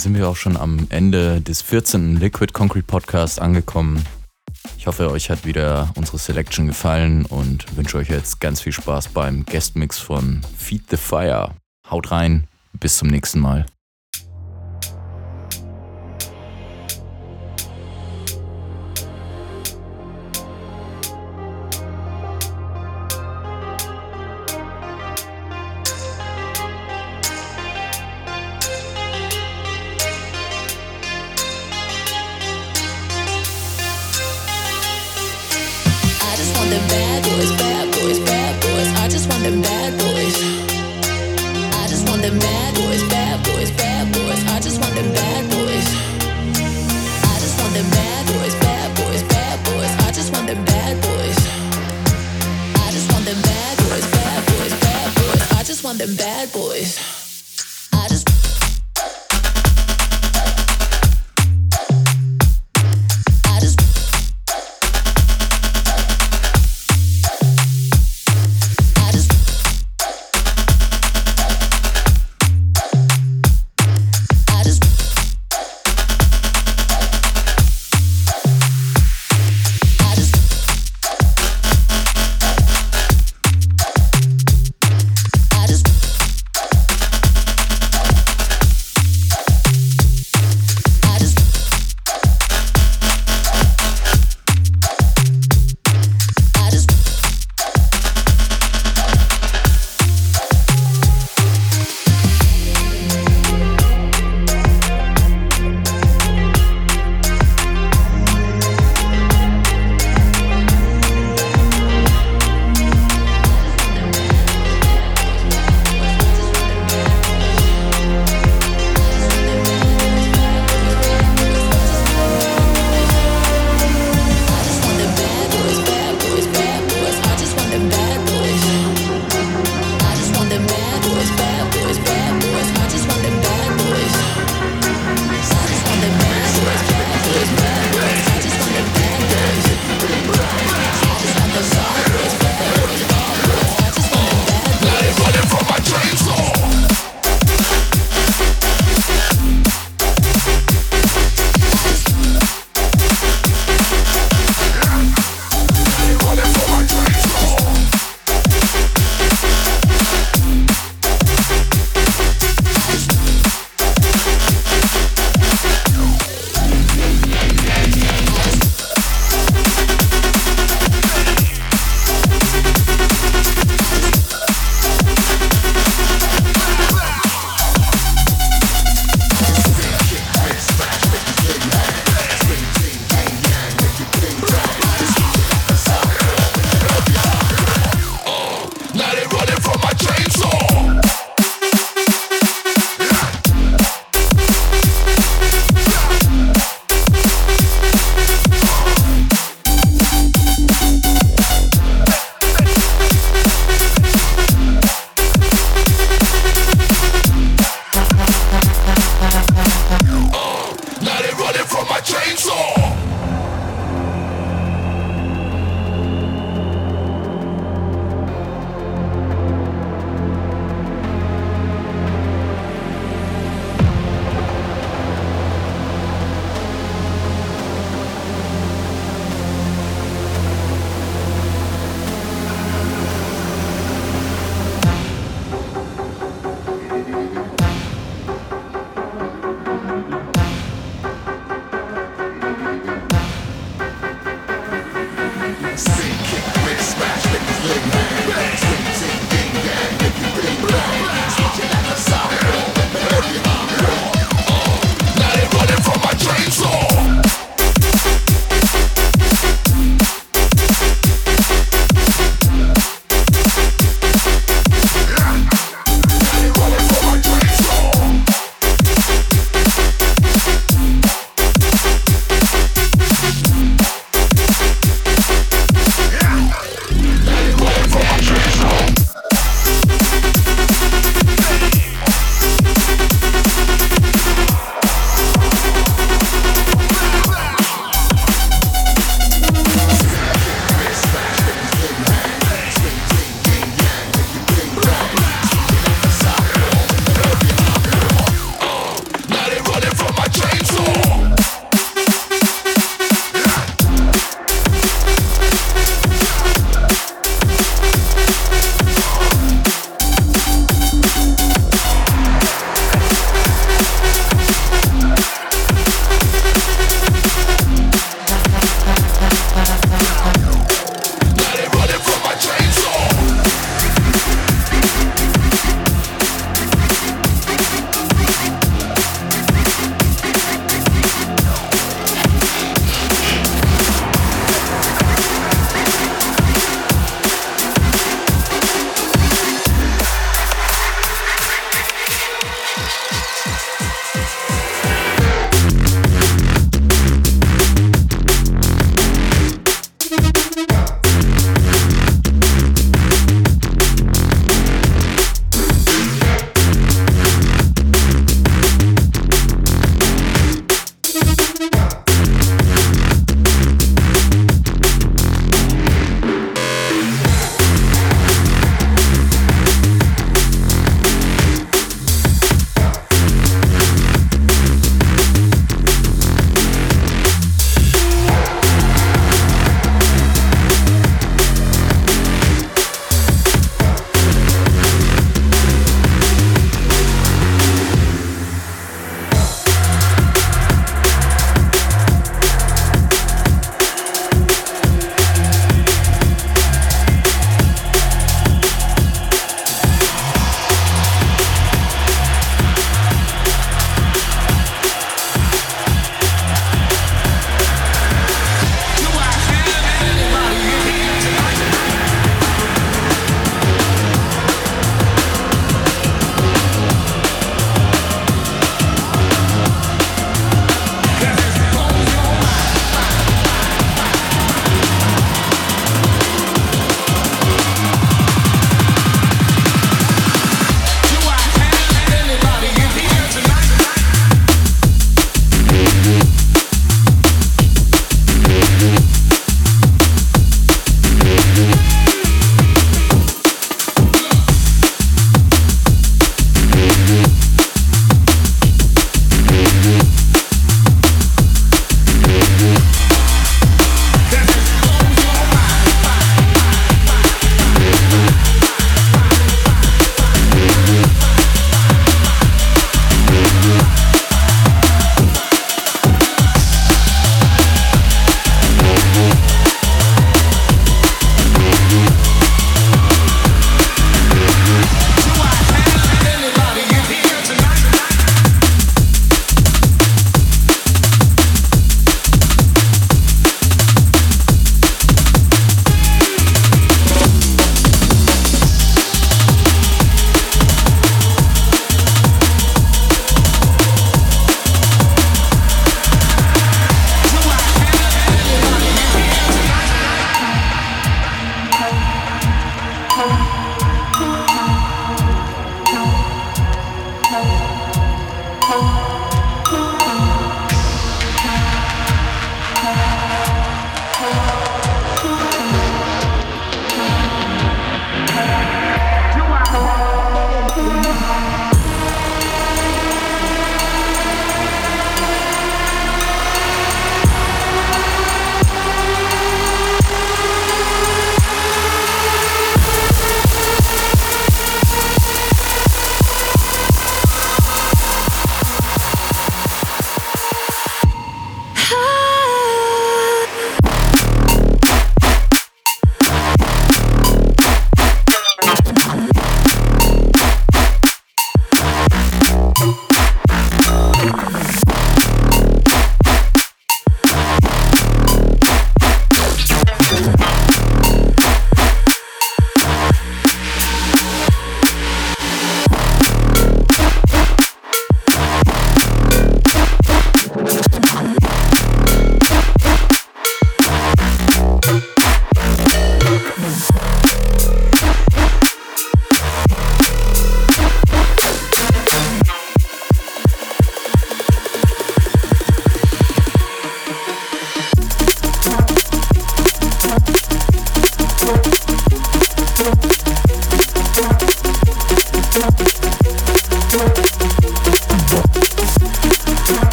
A: Damit sind wir auch schon am Ende des 14. Liquid Concrete Podcast angekommen. Ich hoffe, euch hat wieder unsere Selection gefallen und wünsche euch jetzt ganz viel Spaß beim Guestmix von Feed the Fire. Haut rein, bis zum nächsten Mal.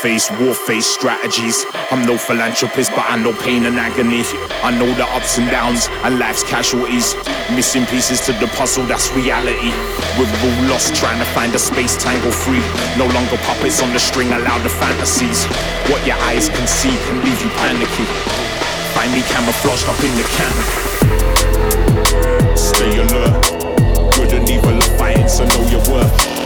F: Face, war face strategies. I'm no philanthropist, but I know pain and agony. I know the ups and downs and life's casualties. Missing pieces to the puzzle, that's reality. We're all lost trying to find a space tangle free. No longer puppets on the string, allow the fantasies. What your eyes can see can leave you panicky. Find me camouflaged up in the canopy. Stay alert. Good and evil are fighting, so know your worth.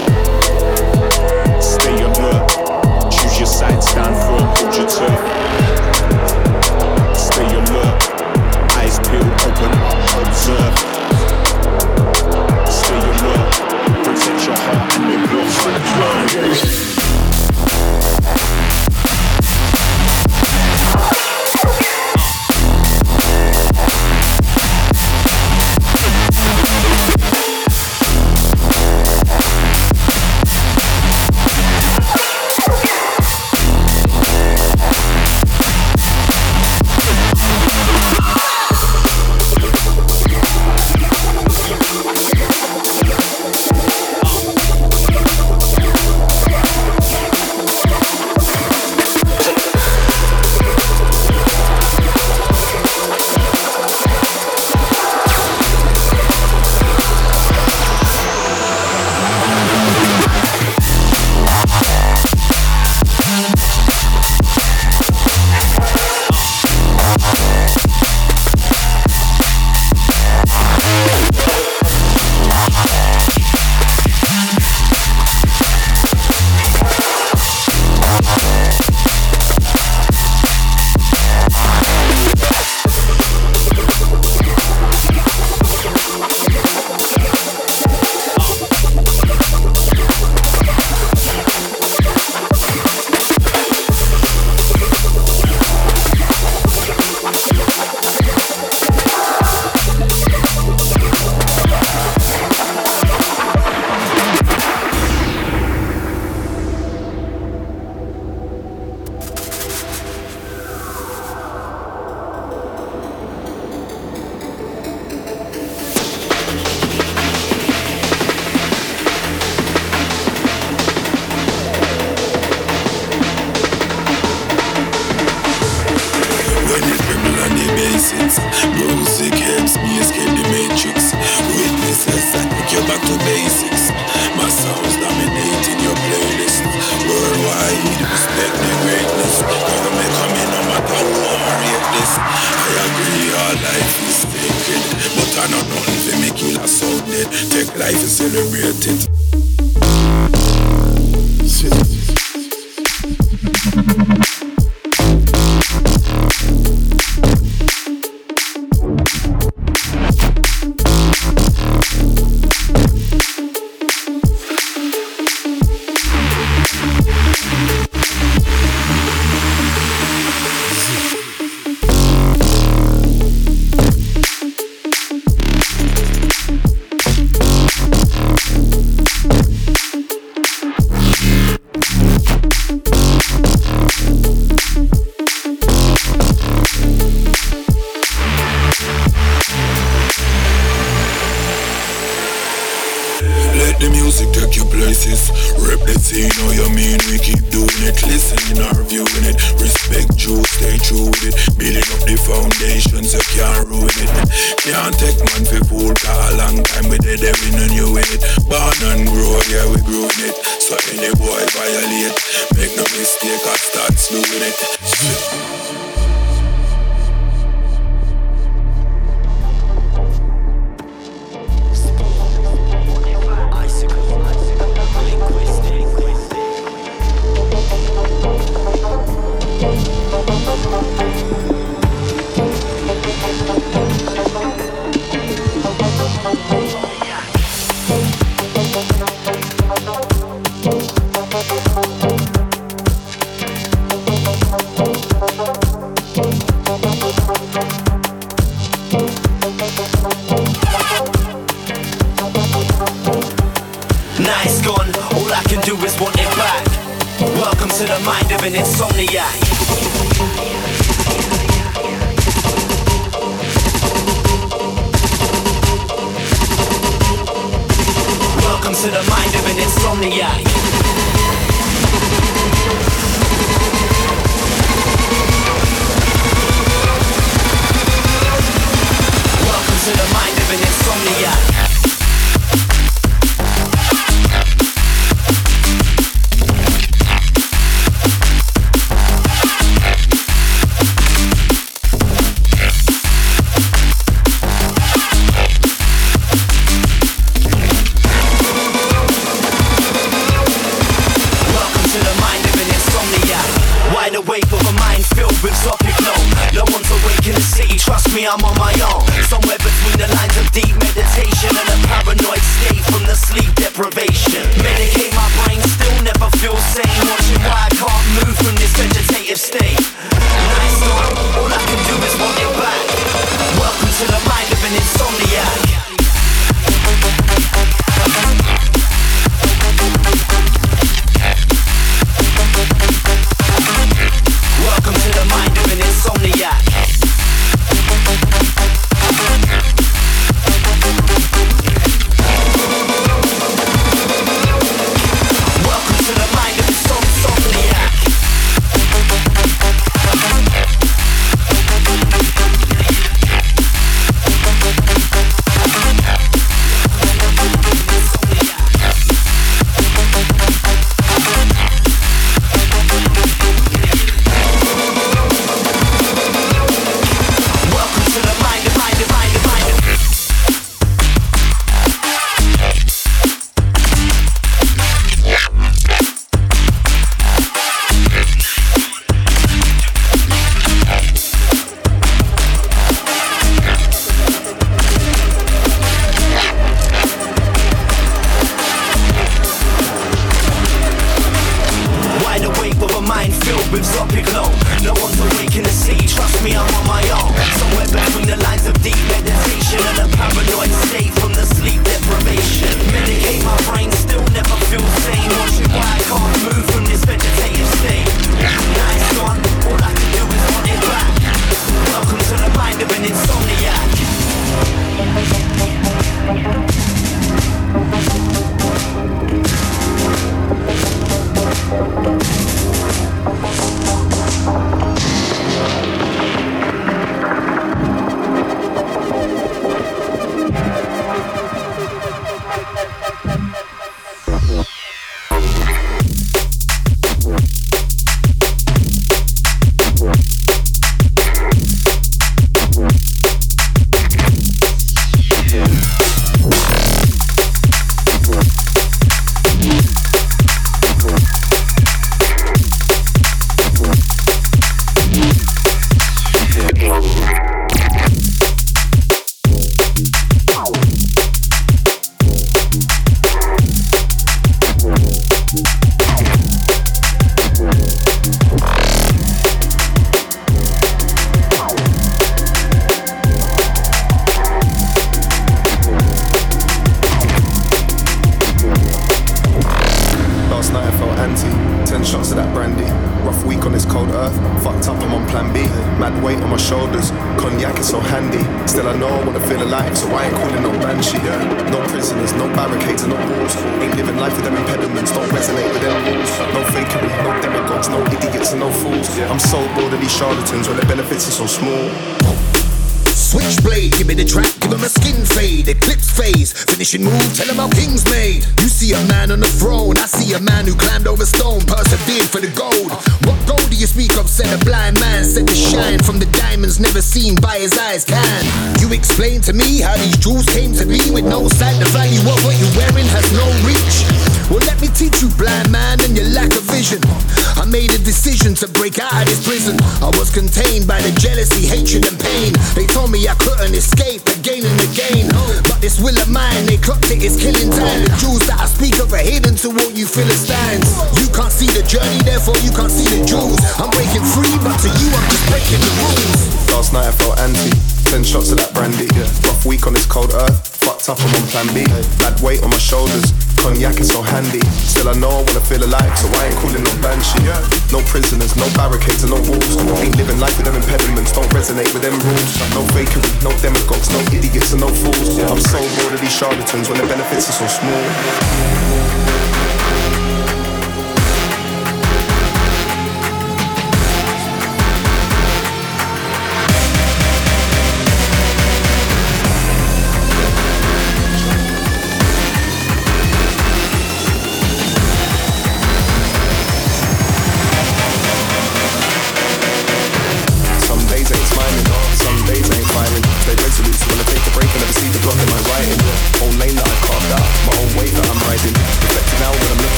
F: stand
H: for a
I: culture too.